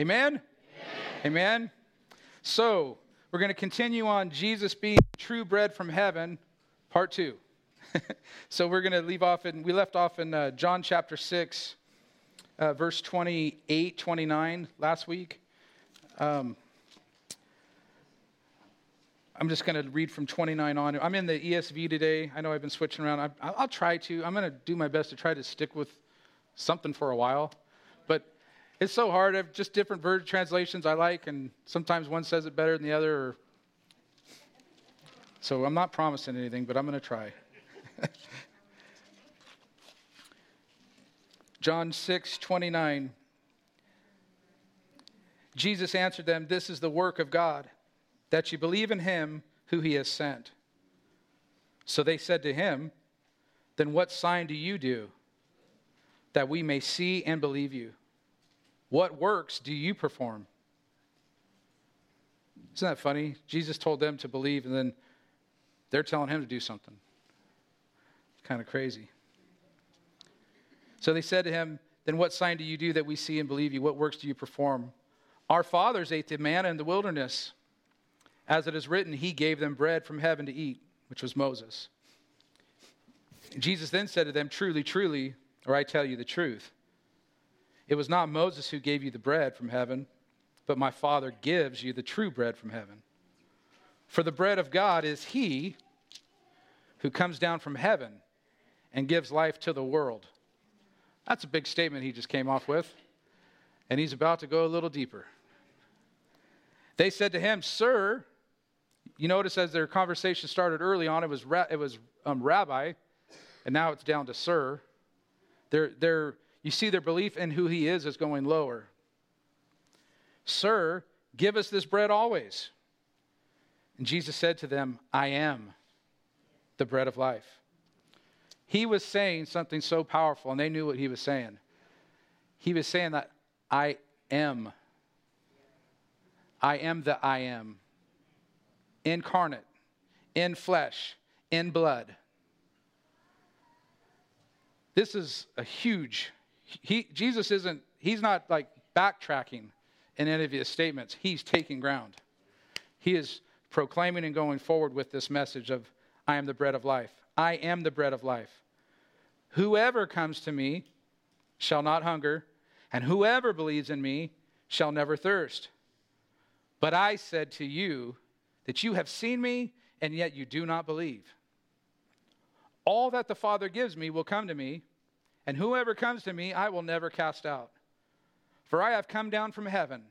Amen? Amen? Amen? So, we're going to continue on Jesus being true bread from heaven, part two. so, we're going to leave off in, we left off in uh, John chapter 6, uh, verse 28, 29 last week. Um, I'm just going to read from 29 on. I'm in the ESV today. I know I've been switching around. I, will try to. I'm going to do my best to try to stick with something for a while. It's so hard. I have just different version translations I like, and sometimes one says it better than the other. Or... So I'm not promising anything, but I'm going to try. John 6, 29. Jesus answered them, This is the work of God that you believe in him who he has sent. So they said to him, Then what sign do you do that we may see and believe you? What works do you perform? Isn't that funny? Jesus told them to believe, and then they're telling him to do something. It's kind of crazy. So they said to him, Then what sign do you do that we see and believe you? What works do you perform? Our fathers ate the manna in the wilderness. As it is written, he gave them bread from heaven to eat, which was Moses. Jesus then said to them, Truly, truly, or I tell you the truth. It was not Moses who gave you the bread from heaven, but my Father gives you the true bread from heaven. For the bread of God is he who comes down from heaven and gives life to the world. That's a big statement he just came off with. And he's about to go a little deeper. They said to him, Sir, you notice as their conversation started early on, it was, it was um, rabbi, and now it's down to sir. They're, they're, you see, their belief in who he is is going lower. Sir, give us this bread always. And Jesus said to them, I am the bread of life. He was saying something so powerful, and they knew what he was saying. He was saying that I am. I am the I am incarnate, in flesh, in blood. This is a huge, he, Jesus isn't, he's not like backtracking in any of his statements. He's taking ground. He is proclaiming and going forward with this message of, I am the bread of life. I am the bread of life. Whoever comes to me shall not hunger, and whoever believes in me shall never thirst. But I said to you that you have seen me, and yet you do not believe. All that the Father gives me will come to me, and whoever comes to me, I will never cast out. For I have come down from heaven,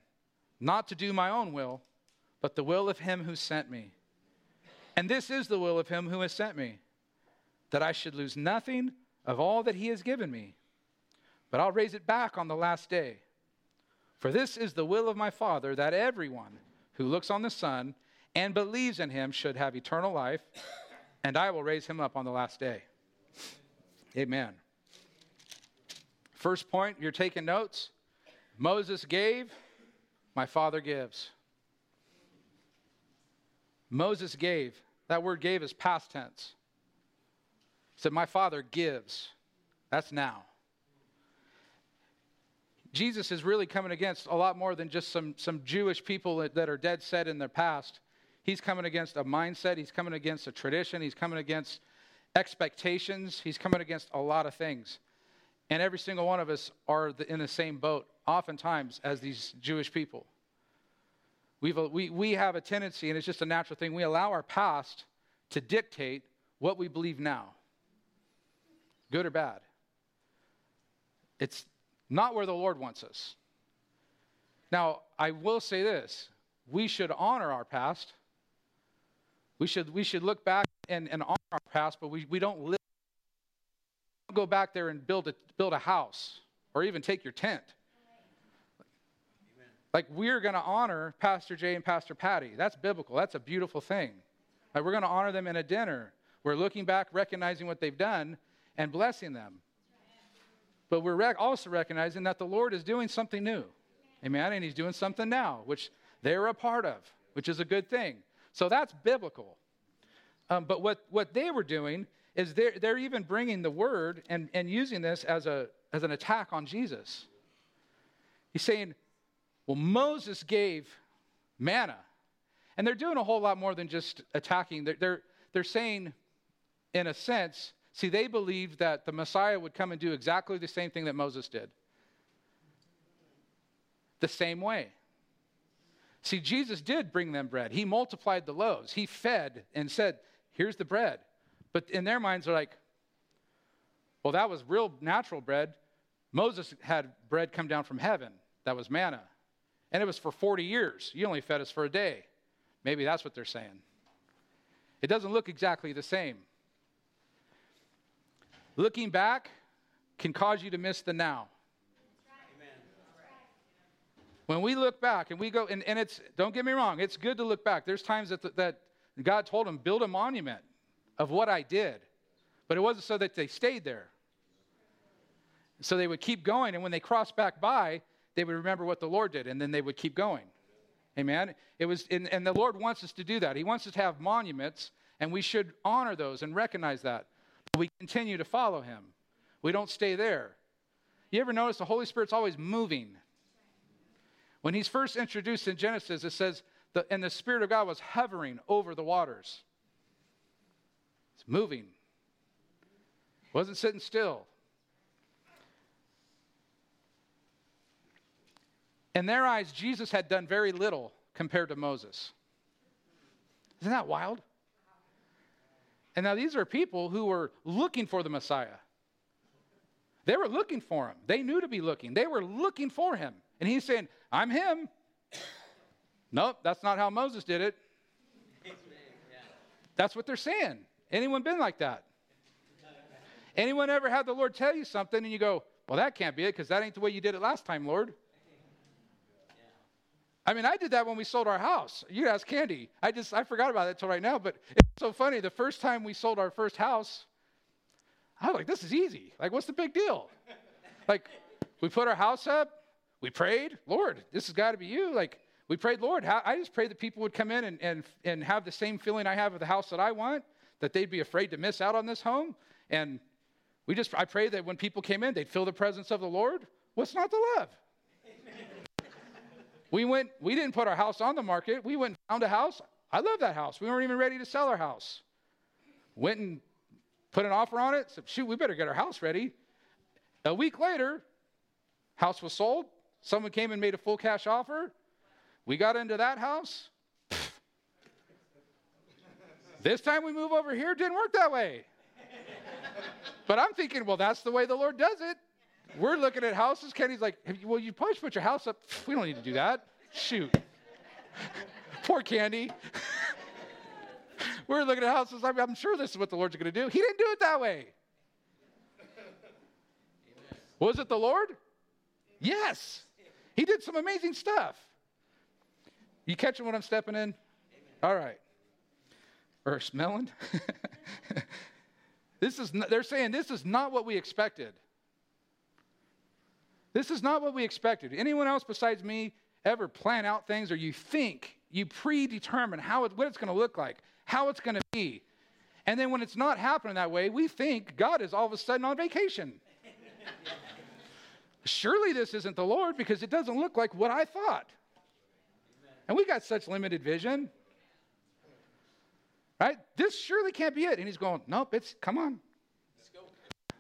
not to do my own will, but the will of him who sent me. And this is the will of him who has sent me, that I should lose nothing of all that he has given me, but I'll raise it back on the last day. For this is the will of my Father, that everyone who looks on the Son and believes in him should have eternal life, and I will raise him up on the last day. Amen. First point, you're taking notes. Moses gave, my father gives. Moses gave. That word gave is past tense. He said, My father gives. That's now. Jesus is really coming against a lot more than just some, some Jewish people that, that are dead set in their past. He's coming against a mindset, he's coming against a tradition, he's coming against expectations, he's coming against a lot of things. And every single one of us are in the same boat, oftentimes, as these Jewish people. We've, uh, we, we have a tendency, and it's just a natural thing, we allow our past to dictate what we believe now, good or bad. It's not where the Lord wants us. Now, I will say this we should honor our past, we should, we should look back and, and honor our past, but we, we don't live. Go back there and build a, build a house or even take your tent. Like we're going to honor Pastor Jay and Pastor Patty. That's biblical. That's a beautiful thing. Like we're going to honor them in a dinner. We're looking back, recognizing what they've done, and blessing them. But we're rec- also recognizing that the Lord is doing something new. Amen. And He's doing something now, which they're a part of, which is a good thing. So that's biblical. Um, but what, what they were doing is they're, they're even bringing the word and, and using this as, a, as an attack on Jesus. He's saying, Well, Moses gave manna. And they're doing a whole lot more than just attacking. They're, they're, they're saying, in a sense, see, they believed that the Messiah would come and do exactly the same thing that Moses did. The same way. See, Jesus did bring them bread. He multiplied the loaves. He fed and said, Here's the bread. But in their minds, they're like, Well, that was real natural bread. Moses had bread come down from heaven. That was manna. And it was for 40 years. You only fed us for a day. Maybe that's what they're saying. It doesn't look exactly the same. Looking back can cause you to miss the now. When we look back and we go, and, and it's, don't get me wrong, it's good to look back. There's times that, that God told him, build a monument of what I did. But it wasn't so that they stayed there. So they would keep going, and when they crossed back by, they would remember what the Lord did, and then they would keep going. Amen. It was, and, and the Lord wants us to do that. He wants us to have monuments, and we should honor those and recognize that. But we continue to follow Him. We don't stay there. You ever notice the Holy Spirit's always moving? When He's first introduced in Genesis, it says, the, and the Spirit of God was hovering over the waters. It's moving. Wasn't sitting still. In their eyes, Jesus had done very little compared to Moses. Isn't that wild? And now these are people who were looking for the Messiah. They were looking for him. They knew to be looking. They were looking for him. And he's saying, I'm him. nope, that's not how Moses did it. That's what they're saying. Anyone been like that? Anyone ever had the Lord tell you something and you go, well, that can't be it because that ain't the way you did it last time, Lord? I mean, I did that when we sold our house. You ask Candy. I just I forgot about it until right now, but it's so funny. The first time we sold our first house, I was like, this is easy. Like, what's the big deal? like, we put our house up, we prayed, Lord, this has got to be you. Like, we prayed, Lord, I just prayed that people would come in and, and, and have the same feeling I have of the house that I want, that they'd be afraid to miss out on this home. And we just, I pray that when people came in, they'd feel the presence of the Lord. What's not to love? We went, we didn't put our house on the market. We went and found a house. I love that house. We weren't even ready to sell our house. Went and put an offer on it. Said, shoot, we better get our house ready. A week later, house was sold. Someone came and made a full cash offer. We got into that house. This time we move over here, didn't work that way. but I'm thinking, well, that's the way the Lord does it. We're looking at houses. Candy's like, well, you probably should put your house up. We don't need to do that. Shoot. Poor Candy. We're looking at houses. I'm, I'm sure this is what the Lord's going to do. He didn't do it that way. Was it the Lord? Yes. He did some amazing stuff. You catching what I'm stepping in? All right. Or smelling? this is they're saying this is not what we expected. This is not what we expected. Anyone else besides me ever plan out things or you think, you predetermine how it, what it's going to look like, how it's going to be. And then when it's not happening that way, we think God is all of a sudden on vacation. Surely this isn't the Lord because it doesn't look like what I thought. And we got such limited vision. Right? This surely can't be it. And he's going, Nope, it's come on. Let's go.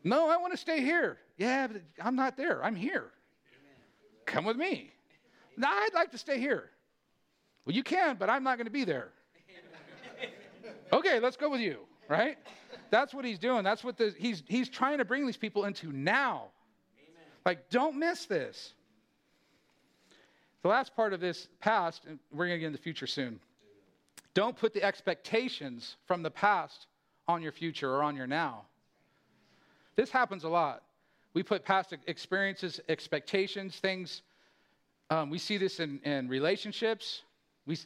No, I want to stay here. Yeah, but I'm not there. I'm here. Amen. Come with me. No, I'd like to stay here. Well, you can, but I'm not going to be there. okay, let's go with you, right? That's what he's doing. That's what the, he's, he's trying to bring these people into now. Amen. Like, don't miss this. The last part of this past, and we're going to get into the future soon. Don't put the expectations from the past on your future or on your now. This happens a lot. We put past experiences, expectations, things. Um, we see this in, in relationships. We,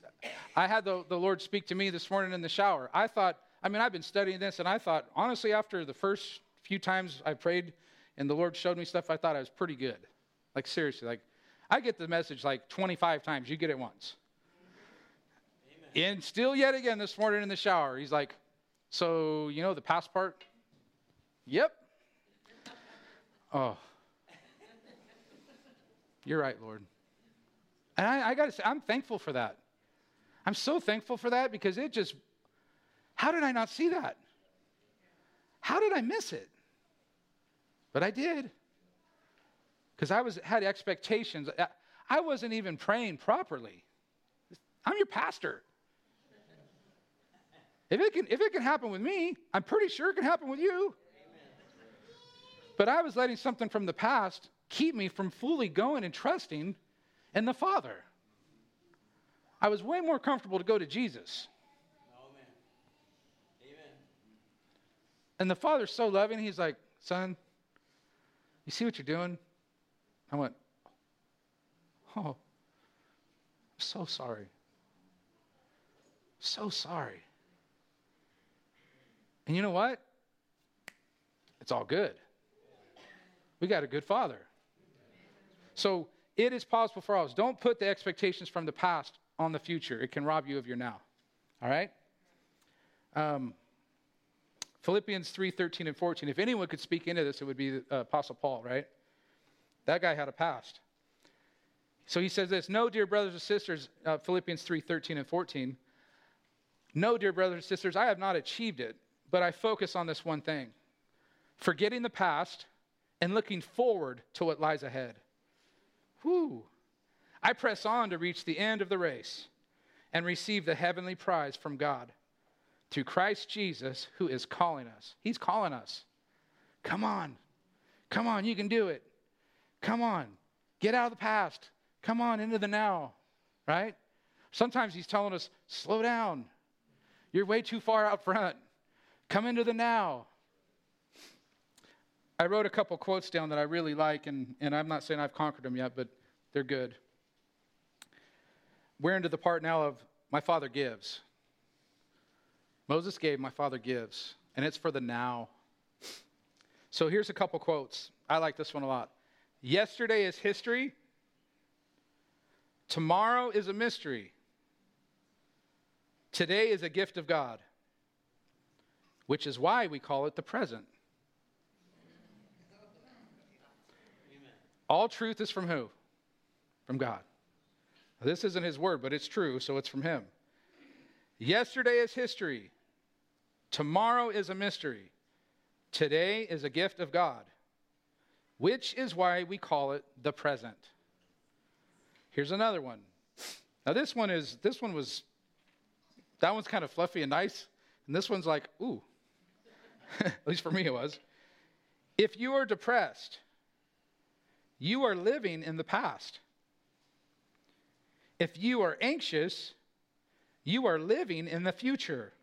I had the, the Lord speak to me this morning in the shower. I thought, I mean, I've been studying this, and I thought, honestly, after the first few times I prayed and the Lord showed me stuff, I thought I was pretty good. Like, seriously, like, I get the message like 25 times. You get it once. And still, yet again, this morning in the shower, he's like, So, you know the past part? Yep. Oh. You're right, Lord. And I, I got to say, I'm thankful for that. I'm so thankful for that because it just, how did I not see that? How did I miss it? But I did. Because I was had expectations. I wasn't even praying properly. I'm your pastor. If it can, if it can happen with me, I'm pretty sure it can happen with you. But I was letting something from the past keep me from fully going and trusting in the Father. I was way more comfortable to go to Jesus. Amen. Amen. And the Father's so loving, he's like, Son, you see what you're doing? I went, Oh, I'm so sorry. So sorry. And you know what? It's all good. We got a good father. So it is possible for us. Don't put the expectations from the past on the future, it can rob you of your now. All right? Um, Philippians 3 13 and 14. If anyone could speak into this, it would be uh, Apostle Paul, right? That guy had a past. So he says this No, dear brothers and sisters, uh, Philippians 3 13 and 14. No, dear brothers and sisters, I have not achieved it, but I focus on this one thing forgetting the past and looking forward to what lies ahead. Whew. I press on to reach the end of the race and receive the heavenly prize from God through Christ Jesus, who is calling us. He's calling us. Come on. Come on, you can do it. Come on. Get out of the past. Come on into the now, right? Sometimes he's telling us, slow down. You're way too far out front. Come into the now. I wrote a couple quotes down that I really like, and, and I'm not saying I've conquered them yet, but they're good. We're into the part now of my father gives. Moses gave, my father gives, and it's for the now. So here's a couple quotes. I like this one a lot. Yesterday is history. Tomorrow is a mystery. Today is a gift of God, which is why we call it the present. All truth is from who? From God. This isn't his word, but it's true, so it's from him. Yesterday is history. Tomorrow is a mystery. Today is a gift of God, which is why we call it the present. Here's another one. Now this one is this one was that one's kind of fluffy and nice, and this one's like, ooh. At least for me it was. If you are depressed, you are living in the past. If you are anxious, you are living in the future.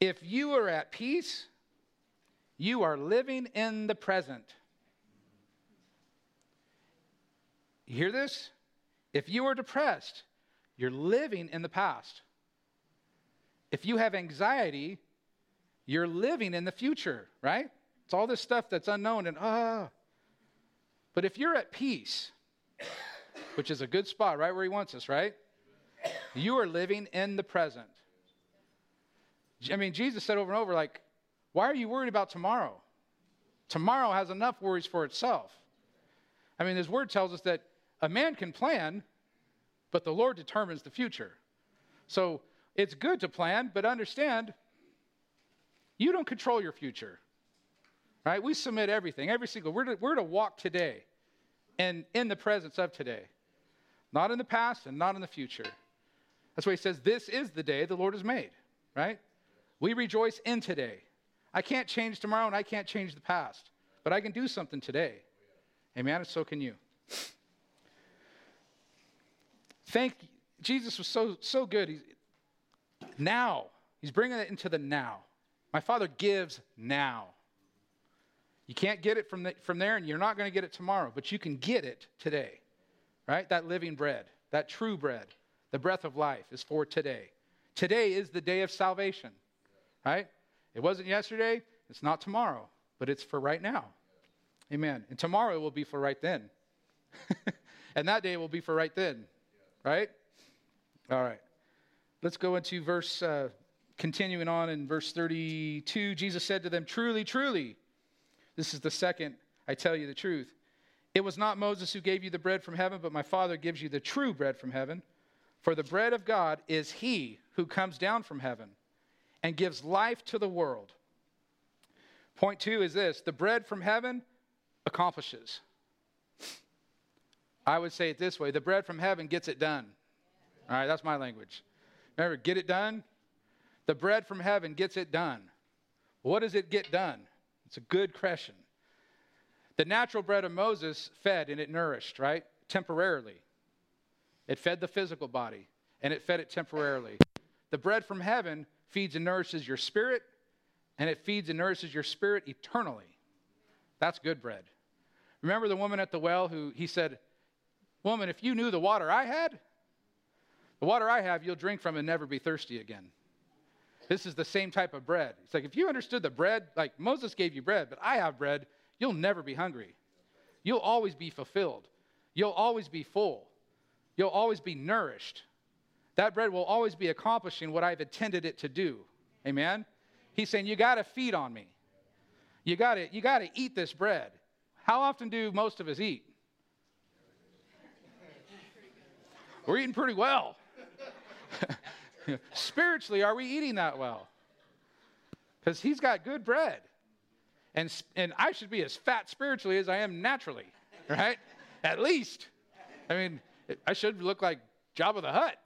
If you are at peace, you are living in the present. You hear this? If you are depressed, you're living in the past. If you have anxiety, you're living in the future, right? It's all this stuff that's unknown and ah. But if you're at peace, which is a good spot, right where he wants us, right? You are living in the present. I mean, Jesus said over and over, like, why are you worried about tomorrow? Tomorrow has enough worries for itself. I mean, his word tells us that a man can plan, but the Lord determines the future. So it's good to plan, but understand you don't control your future. Right? We submit everything, every single. We're to, we're to walk today and in the presence of today, not in the past and not in the future. That's why he says, This is the day the Lord has made, right? We rejoice in today. I can't change tomorrow and I can't change the past, but I can do something today. Amen. And so can you. Thank Jesus was so so good. He's, now he's bringing it into the now. My Father gives now. You can't get it from, the, from there, and you're not going to get it tomorrow, but you can get it today, right? That living bread, that true bread, the breath of life is for today. Today is the day of salvation, right? It wasn't yesterday, it's not tomorrow, but it's for right now. Amen. And tomorrow will be for right then. and that day will be for right then, right? All right. Let's go into verse, uh, continuing on in verse 32. Jesus said to them, Truly, truly, this is the second, I tell you the truth. It was not Moses who gave you the bread from heaven, but my Father gives you the true bread from heaven. For the bread of God is he who comes down from heaven and gives life to the world. Point two is this the bread from heaven accomplishes. I would say it this way the bread from heaven gets it done. All right, that's my language. Remember, get it done? The bread from heaven gets it done. What does it get done? It's a good question. The natural bread of Moses fed and it nourished, right? Temporarily. It fed the physical body and it fed it temporarily. The bread from heaven feeds and nourishes your spirit and it feeds and nourishes your spirit eternally. That's good bread. Remember the woman at the well who he said, Woman, if you knew the water I had, the water I have, you'll drink from and never be thirsty again. This is the same type of bread. It's like if you understood the bread, like Moses gave you bread, but I have bread, you'll never be hungry. You'll always be fulfilled. You'll always be full. You'll always be nourished. That bread will always be accomplishing what I've intended it to do. Amen? He's saying, You got to feed on me. You got to you got to eat this bread. How often do most of us eat? We're eating pretty well. Spiritually, are we eating that well? Because he's got good bread. And, and I should be as fat spiritually as I am naturally, right? At least. I mean, I should look like Jabba the Hutt.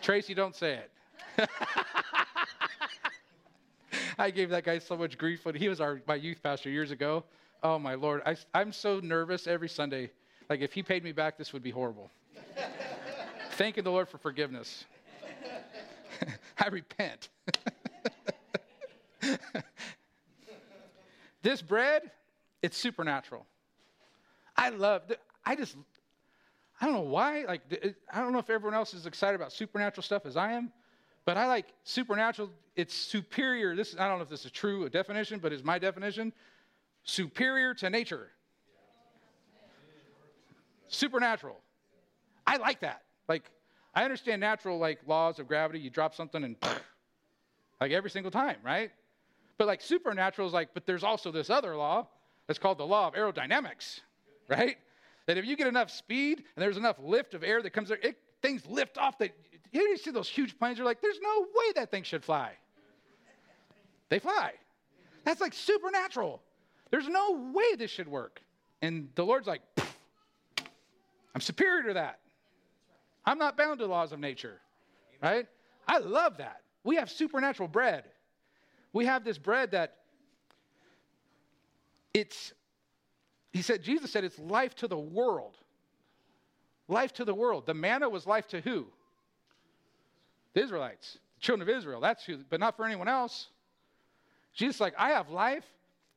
Tracy, don't say it. I gave that guy so much grief when he was our, my youth pastor years ago. Oh, my Lord. I, I'm so nervous every Sunday. Like, if he paid me back, this would be horrible. Thanking the Lord for forgiveness. I repent. this bread, it's supernatural. I love, I just, I don't know why. Like, I don't know if everyone else is excited about supernatural stuff as I am, but I like supernatural. It's superior. This, I don't know if this is true, a definition, but it's my definition. Superior to nature. Supernatural. I like that. Like, I understand natural like laws of gravity. You drop something and like every single time, right? But like supernatural is like, but there's also this other law that's called the law of aerodynamics, right? That if you get enough speed and there's enough lift of air that comes there, it, things lift off. That you see those huge planes. You're like, there's no way that thing should fly. They fly. That's like supernatural. There's no way this should work. And the Lord's like, I'm superior to that. I'm not bound to the laws of nature, right? I love that. We have supernatural bread. We have this bread that it's, he said, Jesus said it's life to the world. Life to the world. The manna was life to who? The Israelites, the children of Israel. That's who, but not for anyone else. Jesus like, I have life,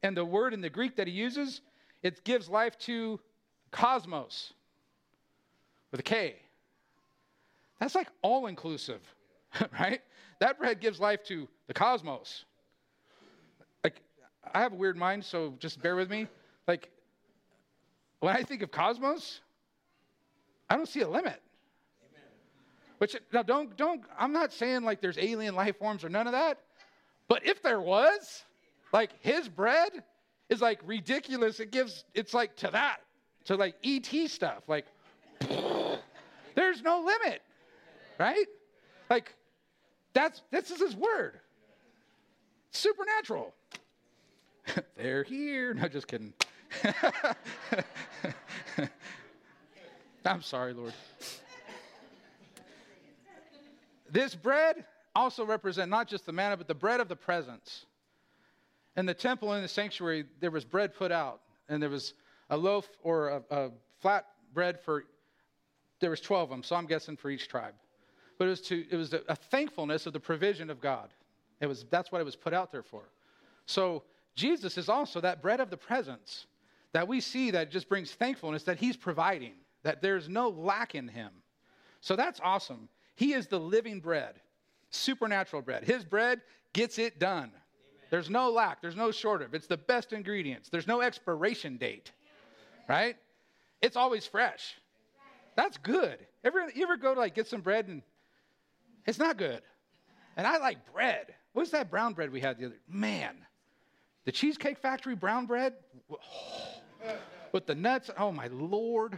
and the word in the Greek that he uses, it gives life to cosmos with a K. That's like all inclusive, right? That bread gives life to the cosmos. Like, I have a weird mind, so just bear with me. Like, when I think of cosmos, I don't see a limit. Amen. Which now don't don't I'm not saying like there's alien life forms or none of that. But if there was, like his bread is like ridiculous. It gives it's like to that, to like ET stuff. Like there's no limit right? Like, that's this is his word. Supernatural. They're here. No, just kidding. I'm sorry, Lord. This bread also represent not just the manna, but the bread of the presence. In the temple in the sanctuary, there was bread put out, and there was a loaf or a, a flat bread for. There was twelve of them, so I'm guessing for each tribe but it was, to, it was a, thankfulness of the provision of God. It was, that's what it was put out there for. So Jesus is also that bread of the presence that we see that just brings thankfulness that he's providing, that there's no lack in him. So that's awesome. He is the living bread, supernatural bread. His bread gets it done. Amen. There's no lack, there's no shortage. It's the best ingredients. There's no expiration date, right? It's always fresh. That's good. Ever, you ever go to like get some bread and it's not good. And I like bread. What's that brown bread we had the other? Man, the Cheesecake Factory brown bread. with the nuts. Oh, my Lord.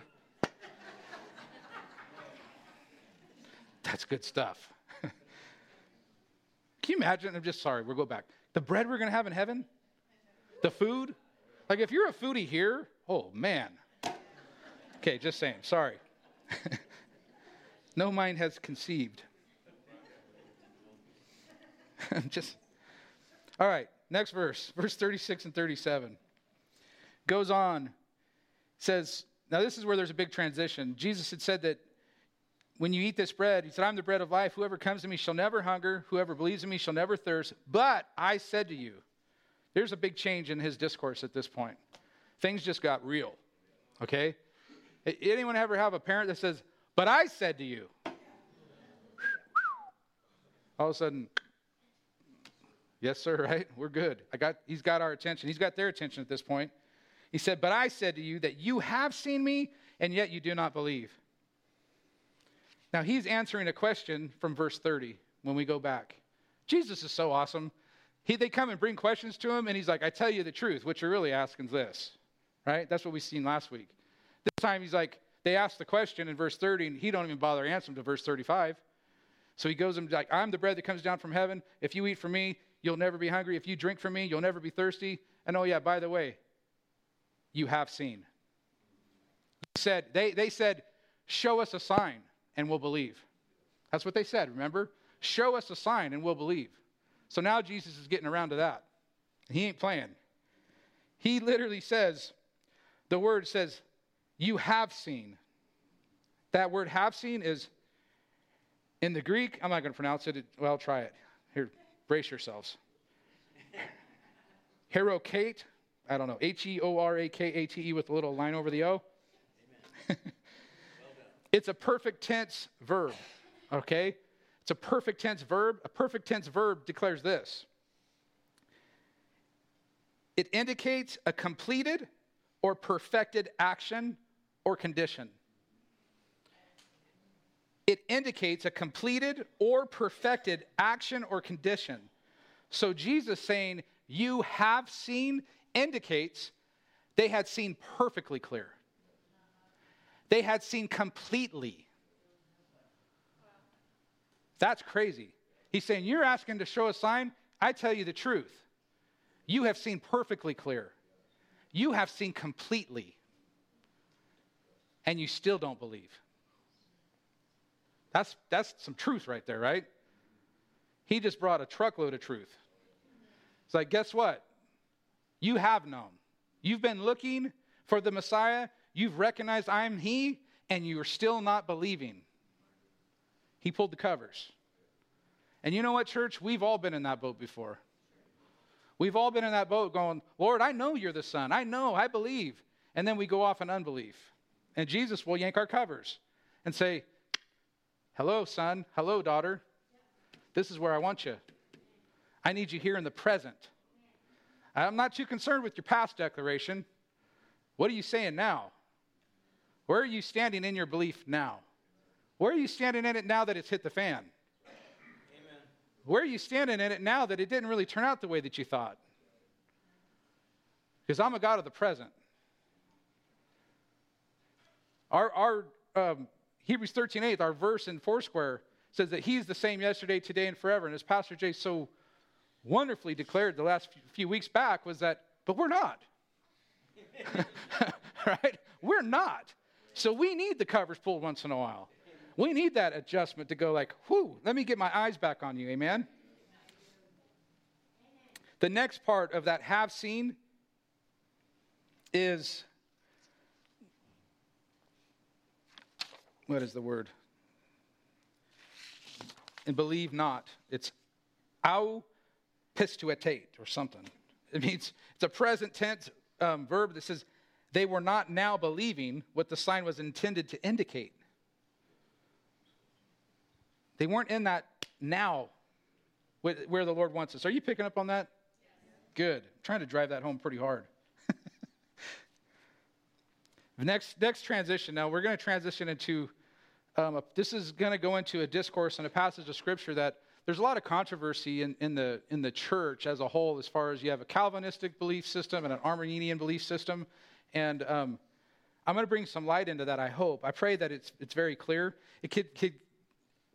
That's good stuff. Can you imagine? I'm just sorry, we'll go back. The bread we're going to have in heaven? The food? Like, if you're a foodie here, oh, man. Okay, just saying. Sorry. no mind has conceived. just. All right, next verse, verse 36 and 37. Goes on, says, now this is where there's a big transition. Jesus had said that when you eat this bread, he said, I'm the bread of life. Whoever comes to me shall never hunger. Whoever believes in me shall never thirst. But I said to you, there's a big change in his discourse at this point. Things just got real. Okay? Anyone ever have a parent that says, But I said to you? All of a sudden, yes, sir, right? We're good. I got, he's got our attention. He's got their attention at this point. He said, But I said to you that you have seen me, and yet you do not believe. Now, he's answering a question from verse 30 when we go back. Jesus is so awesome. He, they come and bring questions to him, and he's like, I tell you the truth. What you're really asking is this, right? That's what we seen last week. This time, he's like, they ask the question in verse 30, and he don't even bother answering to verse 35. So he goes and like, I'm the bread that comes down from heaven. If you eat from me, you'll never be hungry. If you drink from me, you'll never be thirsty. And oh yeah, by the way, you have seen. Said, they, they said, show us a sign and we'll believe. That's what they said, remember? Show us a sign and we'll believe. So now Jesus is getting around to that. He ain't playing. He literally says, the word says, you have seen. That word have seen is in the Greek, I'm not going to pronounce it. Well, try it. Here, brace yourselves. Hero Kate, I don't know, H E O R A K A T E with a little line over the O. It's a perfect tense verb, okay? It's a perfect tense verb. A perfect tense verb declares this it indicates a completed or perfected action or condition. It indicates a completed or perfected action or condition. So Jesus saying, You have seen, indicates they had seen perfectly clear. They had seen completely. That's crazy. He's saying, You're asking to show a sign? I tell you the truth. You have seen perfectly clear. You have seen completely. And you still don't believe. That's, that's some truth right there, right? He just brought a truckload of truth. It's like, guess what? You have known. You've been looking for the Messiah. You've recognized I'm He, and you're still not believing. He pulled the covers. And you know what, church? We've all been in that boat before. We've all been in that boat going, Lord, I know you're the Son. I know, I believe. And then we go off in unbelief. And Jesus will yank our covers and say, Hello, son. Hello, daughter. This is where I want you. I need you here in the present. I'm not too concerned with your past declaration. What are you saying now? Where are you standing in your belief now? Where are you standing in it now that it's hit the fan? Amen. Where are you standing in it now that it didn't really turn out the way that you thought? Because I'm a God of the present. Our, our um, Hebrews 13 8, our verse in Foursquare, says that He's the same yesterday, today, and forever. And as Pastor Jay so wonderfully declared the last few weeks back, was that, but we're not. right? We're not. So we need the covers pulled once in a while. We need that adjustment to go like, whew, let me get my eyes back on you. Amen? The next part of that have seen is what is the word? And believe not. It's au pistuetate or something. It means it's a present tense um, verb that says they were not now believing what the sign was intended to indicate. They weren't in that now where the Lord wants us. Are you picking up on that? Good. I'm trying to drive that home pretty hard. next, next transition. Now we're going to transition into. Um, this is going to go into a discourse and a passage of scripture that there's a lot of controversy in, in, the, in the church as a whole as far as you have a Calvinistic belief system and an Arminian belief system. And um, I'm going to bring some light into that, I hope. I pray that it's, it's very clear. It, could, could,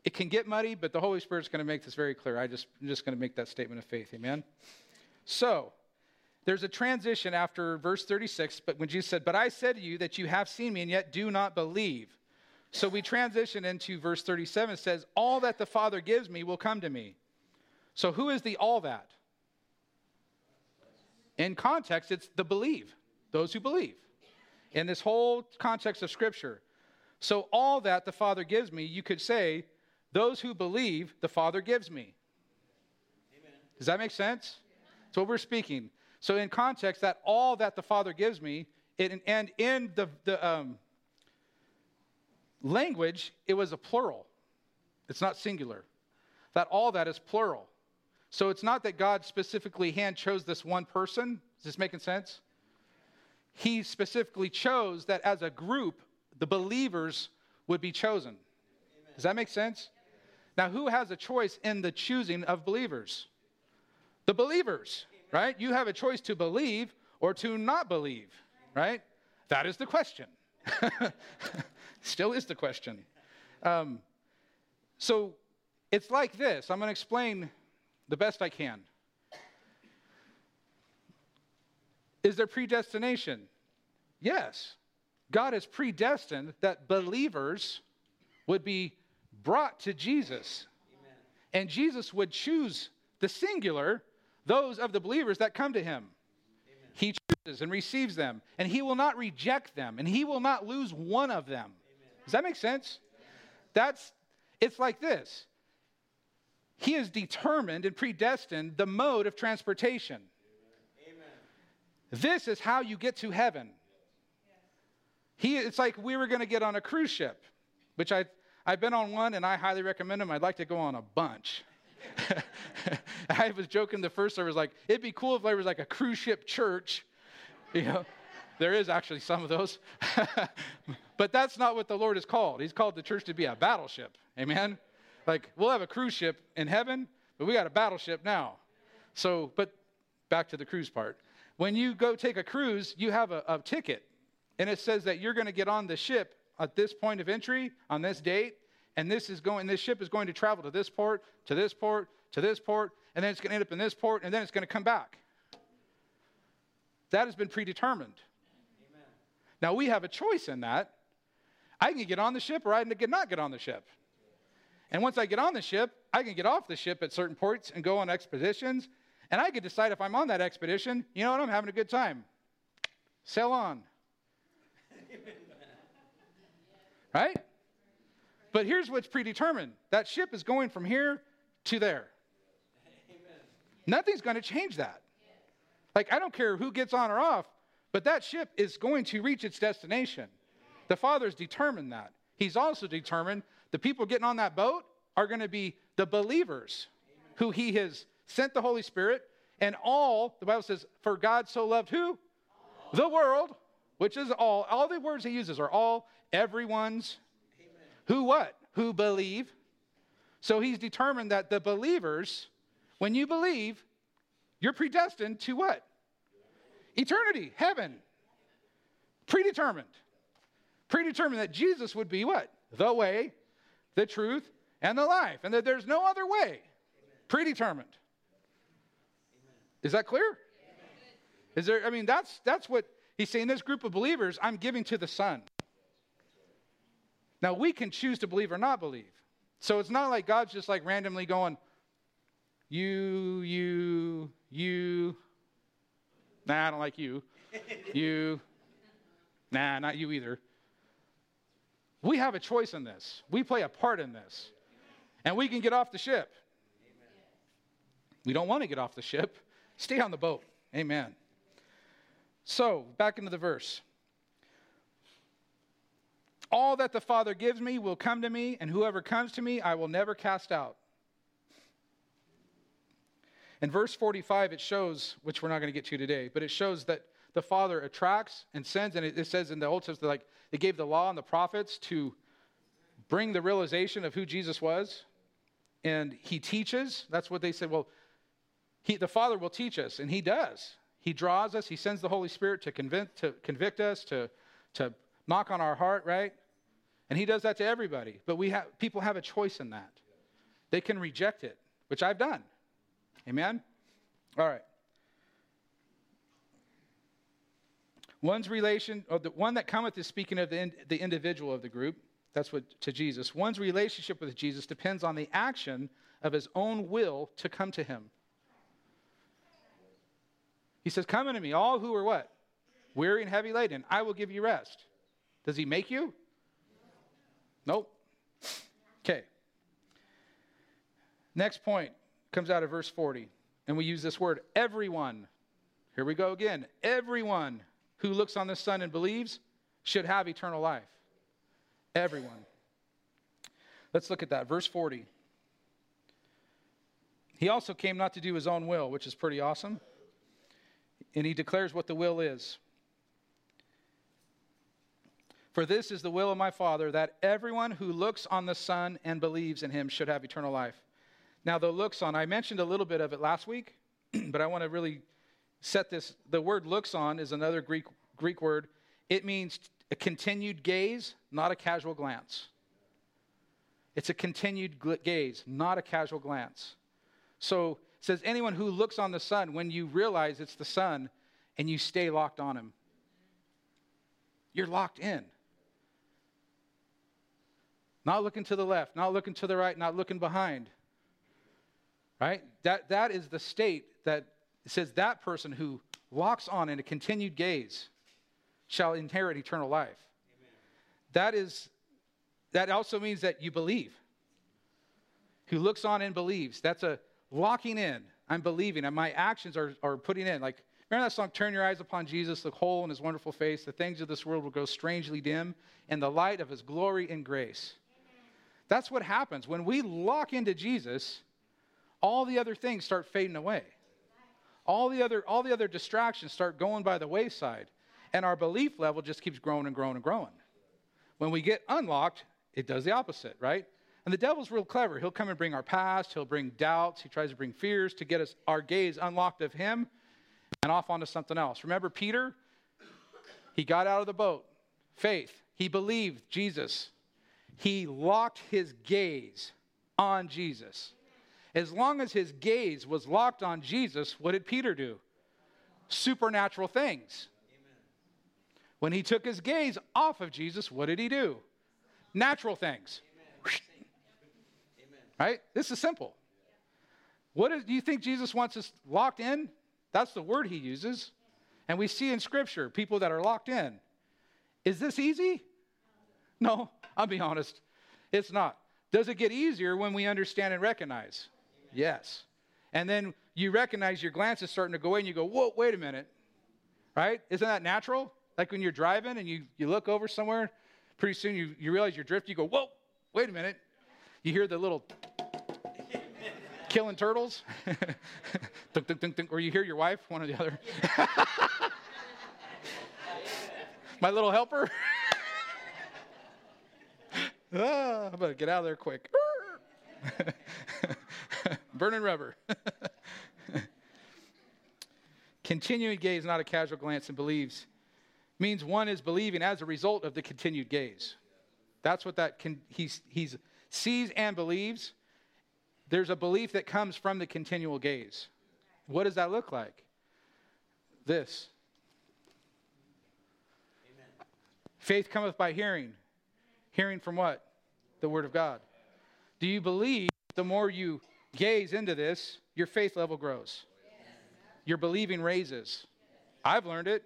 it can get muddy, but the Holy Spirit's going to make this very clear. I just, I'm just going to make that statement of faith. Amen? So, there's a transition after verse 36, but when Jesus said, But I said to you that you have seen me and yet do not believe. So we transition into verse 37. It says, All that the Father gives me will come to me. So who is the all that? In context, it's the believe, those who believe. In this whole context of Scripture. So all that the Father gives me, you could say, those who believe, the Father gives me. Amen. Does that make sense? That's what we're speaking. So, in context, that all that the Father gives me, it, and in the, the um, language, it was a plural. It's not singular. That all that is plural. So, it's not that God specifically hand chose this one person. Is this making sense? He specifically chose that as a group, the believers would be chosen. Amen. Does that make sense? Now, who has a choice in the choosing of believers? The believers right? You have a choice to believe or to not believe, right? That is the question. Still is the question. Um, so it's like this. I'm going to explain the best I can. Is there predestination? Yes. God has predestined that believers would be brought to Jesus. Amen. And Jesus would choose the singular those of the believers that come to him. Amen. He chooses and receives them, and he will not reject them, and he will not lose one of them. Does that make sense? That's it's like this. He has determined and predestined the mode of transportation. Amen. This is how you get to heaven. He, it's like we were going to get on a cruise ship, which I, I've been on one and I highly recommend them. I'd like to go on a bunch. I was joking the first service, like, it'd be cool if there was like a cruise ship church. You know, there is actually some of those. but that's not what the Lord is called. He's called the church to be a battleship. Amen? Like, we'll have a cruise ship in heaven, but we got a battleship now. So, but back to the cruise part. When you go take a cruise, you have a, a ticket, and it says that you're going to get on the ship at this point of entry on this date, and this is going this ship is going to travel to this port to this port to this port and then it's going to end up in this port and then it's going to come back that has been predetermined. Now we have a choice in that i can get on the ship or i can not get on the ship and once i get on the ship i can get off the ship at certain ports and go on expeditions and i can decide if i'm on that expedition you know what i'm having a good time sail on right but here's what's predetermined that ship is going from here to there. Amen. Nothing's going to change that. Like, I don't care who gets on or off, but that ship is going to reach its destination. The Father's determined that. He's also determined the people getting on that boat are going to be the believers Amen. who He has sent the Holy Spirit, and all, the Bible says, for God so loved who? All. The world, which is all. All the words He uses are all, everyone's, who what? Who believe. So he's determined that the believers, when you believe, you're predestined to what? Eternity, heaven. Predetermined. Predetermined that Jesus would be what? The way, the truth, and the life. And that there's no other way. Predetermined. Is that clear? Is there, I mean, that's, that's what he's saying. This group of believers, I'm giving to the Son. Now, we can choose to believe or not believe. So it's not like God's just like randomly going, you, you, you. Nah, I don't like you. you. Nah, not you either. We have a choice in this. We play a part in this. And we can get off the ship. We don't want to get off the ship. Stay on the boat. Amen. So, back into the verse. All that the Father gives me will come to me, and whoever comes to me, I will never cast out. In verse 45, it shows, which we're not going to get to today, but it shows that the Father attracts and sends, and it, says in the Old Testament, like they gave the law and the prophets to bring the realization of who Jesus was. And he teaches. That's what they said. Well, he, the Father will teach us, and he does. He draws us, he sends the Holy Spirit to convict, to convict us, to, to knock on our heart, right? And he does that to everybody. But we have people have a choice in that. They can reject it, which I've done. Amen? All right. One's relation, or the one that cometh is speaking of the, in, the individual of the group. That's what to Jesus. One's relationship with Jesus depends on the action of his own will to come to him. He says, Come unto me, all who are what? Weary and heavy laden. I will give you rest. Does he make you? Nope. Okay. Next point comes out of verse 40, and we use this word everyone. Here we go again. Everyone who looks on the Son and believes should have eternal life. Everyone. Let's look at that. Verse 40. He also came not to do his own will, which is pretty awesome. And he declares what the will is. For this is the will of my Father, that everyone who looks on the Son and believes in him should have eternal life. Now, the looks on, I mentioned a little bit of it last week, but I want to really set this. The word looks on is another Greek, Greek word. It means a continued gaze, not a casual glance. It's a continued gaze, not a casual glance. So it says, anyone who looks on the Son, when you realize it's the Son and you stay locked on him, you're locked in. Not looking to the left, not looking to the right, not looking behind. Right? That, that is the state that says that person who locks on in a continued gaze shall inherit eternal life. Amen. That is that also means that you believe. Who looks on and believes. That's a locking in. I'm believing, and my actions are, are putting in. Like, remember that song, Turn Your Eyes Upon Jesus, look whole in his wonderful face. The things of this world will grow strangely dim, in the light of his glory and grace. That's what happens. When we lock into Jesus, all the other things start fading away. All the other, all the other distractions start going by the wayside. And our belief level just keeps growing and growing and growing. When we get unlocked, it does the opposite, right? And the devil's real clever. He'll come and bring our past, he'll bring doubts, he tries to bring fears to get us our gaze unlocked of him and off onto something else. Remember Peter? He got out of the boat. Faith. He believed Jesus he locked his gaze on Jesus. As long as his gaze was locked on Jesus, what did Peter do? Supernatural things. When he took his gaze off of Jesus, what did he do? Natural things. Right? This is simple. What is, do you think Jesus wants us locked in? That's the word he uses. And we see in Scripture people that are locked in. Is this easy? No. I'll be honest, it's not. Does it get easier when we understand and recognize? Yes. And then you recognize your glance is starting to go away and you go, whoa, wait a minute. Right? Isn't that natural? Like when you're driving and you, you look over somewhere, pretty soon you, you realize you're drifting, you go, whoa, wait a minute. You hear the little killing turtles, dunk, dunk, dunk, or you hear your wife, one or the other. My little helper. ah, I better get out of there quick. Burning rubber. Continuing gaze, not a casual glance, and believes means one is believing as a result of the continued gaze. That's what that can, he's, he's sees and believes. There's a belief that comes from the continual gaze. What does that look like? This. Amen. Faith cometh by hearing, Hearing from what? The Word of God. Do you believe the more you gaze into this, your faith level grows? Your believing raises. I've learned it.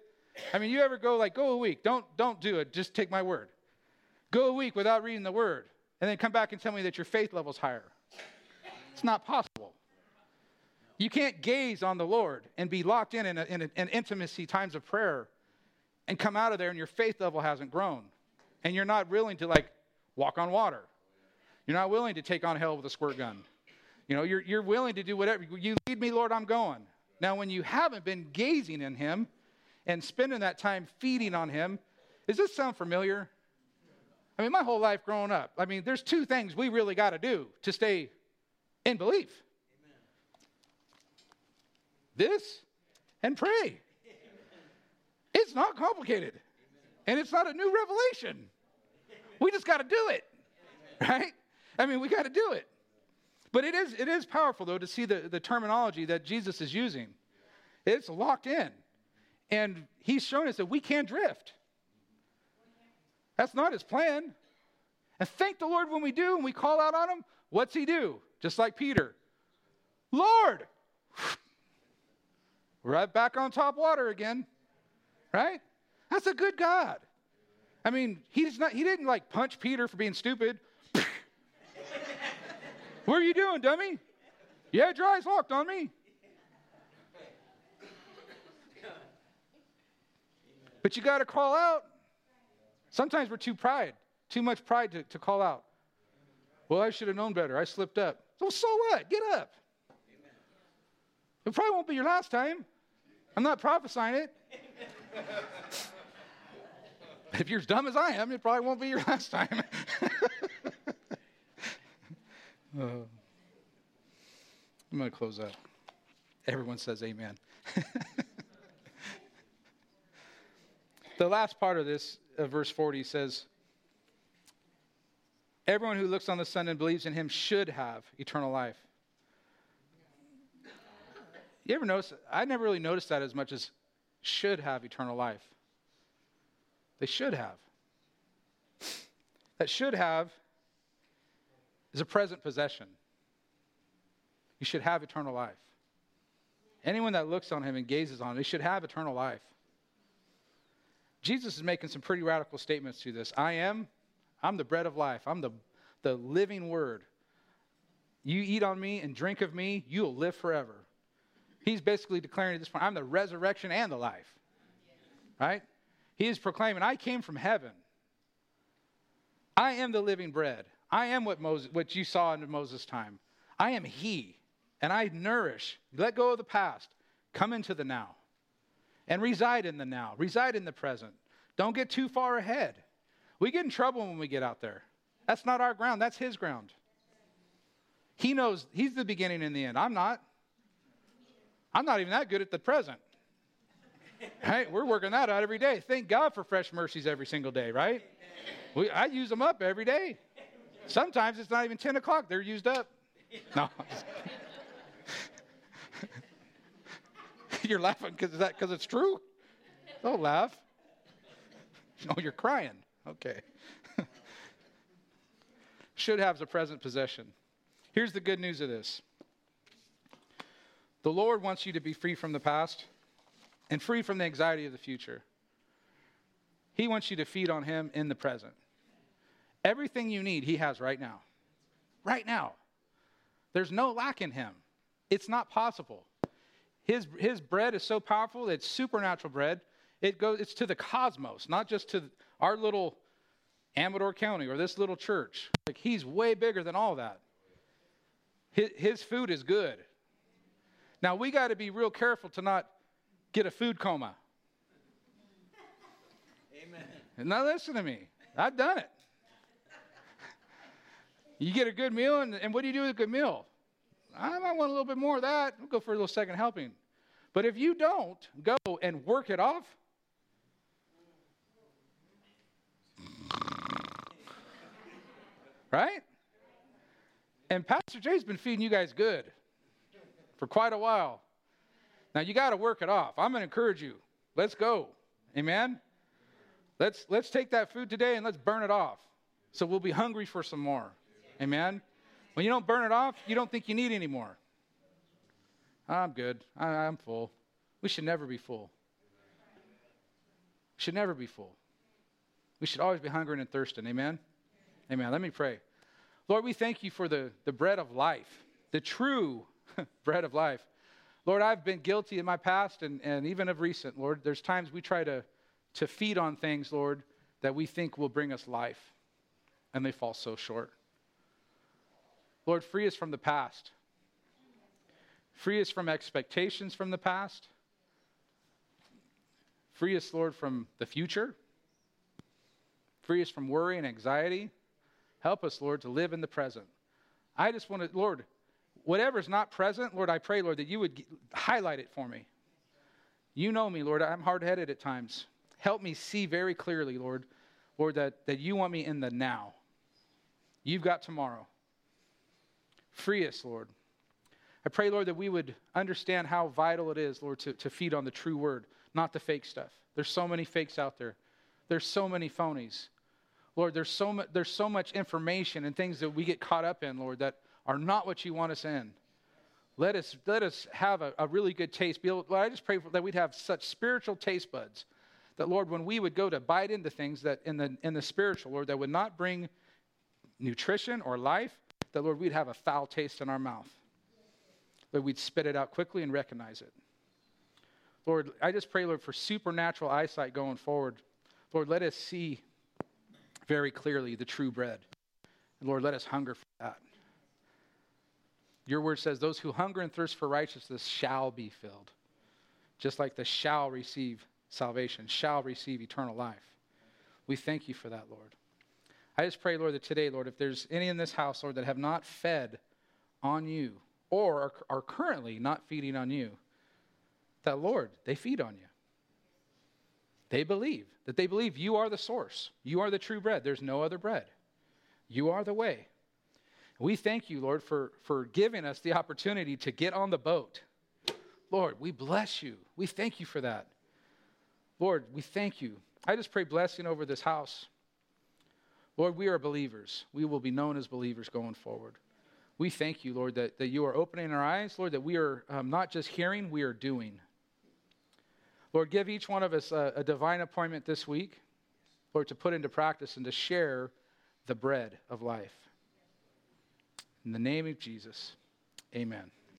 I mean, you ever go like, go a week, don't, don't do it, just take my word. Go a week without reading the Word, and then come back and tell me that your faith level's higher. It's not possible. You can't gaze on the Lord and be locked in in, a, in, a, in intimacy times of prayer and come out of there and your faith level hasn't grown and you're not willing to like walk on water. You're not willing to take on hell with a squirt gun. You know, you're, you're willing to do whatever. You lead me, Lord, I'm going. Now, when you haven't been gazing in Him and spending that time feeding on Him, does this sound familiar? I mean, my whole life growing up, I mean, there's two things we really got to do to stay in belief Amen. this and pray. It's not complicated. And it's not a new revelation. We just got to do it. Right? I mean, we got to do it. But it is, it is powerful, though, to see the, the terminology that Jesus is using. It's locked in. And he's shown us that we can't drift. That's not his plan. And thank the Lord when we do and we call out on him. What's he do? Just like Peter. Lord, right back on top water again. Right? That's a good God. I mean, he's not, he didn't like punch Peter for being stupid. What are you doing, dummy? Yeah, your eyes locked on me. But you got to call out. Sometimes we're too pride, too much pride to, to call out. Well, I should have known better. I slipped up. So, so what? Get up. It probably won't be your last time. I'm not prophesying it. if you're as dumb as I am, it probably won't be your last time. uh, I'm going to close up. Everyone says amen. The last part of this, uh, verse 40, says, Everyone who looks on the Son and believes in him should have eternal life. You ever notice? I never really noticed that as much as should have eternal life. They should have. That should have is a present possession. You should have eternal life. Anyone that looks on him and gazes on him, they should have eternal life. Jesus is making some pretty radical statements to this. I am, I'm the bread of life. I'm the, the living word. You eat on me and drink of me, you'll live forever. He's basically declaring at this point, I'm the resurrection and the life. Right? He is proclaiming, I came from heaven. I am the living bread. I am what Moses, what you saw in Moses' time. I am He, and I nourish. Let go of the past. Come into the now and reside in the now, reside in the present. Don't get too far ahead. We get in trouble when we get out there. That's not our ground, that's His ground. He knows He's the beginning and the end. I'm not. I'm not even that good at the present. Right? We're working that out every day. Thank God for fresh mercies every single day, right? We, I use them up every day. Sometimes it's not even 10 o'clock, they're used up. No. you're laughing because that because it's true. Don't laugh. No, you're crying. Okay. Should have a present possession. Here's the good news of this. The Lord wants you to be free from the past and free from the anxiety of the future. He wants you to feed on Him in the present. Everything you need, He has right now. Right now. There's no lack in Him. It's not possible. His, his bread is so powerful, it's supernatural bread. It goes, it's to the cosmos, not just to our little Amador County or this little church. Like he's way bigger than all that. His, his food is good. Now we got to be real careful to not get a food coma. Amen. Now listen to me. I've done it. You get a good meal, and, and what do you do with a good meal? I might want a little bit more of that. I'll go for a little second helping. But if you don't go and work it off, right? And Pastor Jay's been feeding you guys good for quite a while. Now you got to work it off. I'm going to encourage you. Let's go. Amen. Let's let's take that food today and let's burn it off. So we'll be hungry for some more. Amen. When you don't burn it off, you don't think you need any more. I'm good. I, I'm full. We should never be full. We should never be full. We should always be hungering and thirsting. Amen? Amen. Let me pray. Lord, we thank you for the, the bread of life, the true bread of life. Lord, I've been guilty in my past and, and even of recent, Lord. There's times we try to, to feed on things, Lord, that we think will bring us life, and they fall so short. Lord, free us from the past. Free us from expectations from the past. Free us, Lord, from the future. Free us from worry and anxiety. Help us, Lord, to live in the present. I just want to, Lord, whatever's not present, Lord, I pray, Lord, that you would highlight it for me. You know me, Lord. I'm hard headed at times. Help me see very clearly, Lord, Lord, that, that you want me in the now. You've got tomorrow. Free us, Lord. I pray, Lord, that we would understand how vital it is, Lord, to, to feed on the true word, not the fake stuff. There's so many fakes out there. There's so many phonies. Lord, there's so, mu- there's so much information and things that we get caught up in, Lord, that are not what you want us in. Let us, let us have a, a really good taste. Able, Lord, I just pray for, that we'd have such spiritual taste buds that, Lord, when we would go to bite into things that in the, in the spiritual, Lord, that would not bring nutrition or life, that, Lord, we'd have a foul taste in our mouth. That we'd spit it out quickly and recognize it. Lord, I just pray, Lord, for supernatural eyesight going forward. Lord, let us see very clearly the true bread. And Lord, let us hunger for that. Your word says, Those who hunger and thirst for righteousness shall be filled. Just like the shall receive salvation, shall receive eternal life. We thank you for that, Lord. I just pray, Lord, that today, Lord, if there's any in this house, Lord, that have not fed on you or are, are currently not feeding on you, that, Lord, they feed on you. They believe that they believe you are the source. You are the true bread. There's no other bread. You are the way. We thank you, Lord, for, for giving us the opportunity to get on the boat. Lord, we bless you. We thank you for that. Lord, we thank you. I just pray blessing over this house. Lord, we are believers. We will be known as believers going forward. We thank you, Lord, that, that you are opening our eyes, Lord, that we are um, not just hearing, we are doing. Lord, give each one of us a, a divine appointment this week, Lord, to put into practice and to share the bread of life. In the name of Jesus, amen.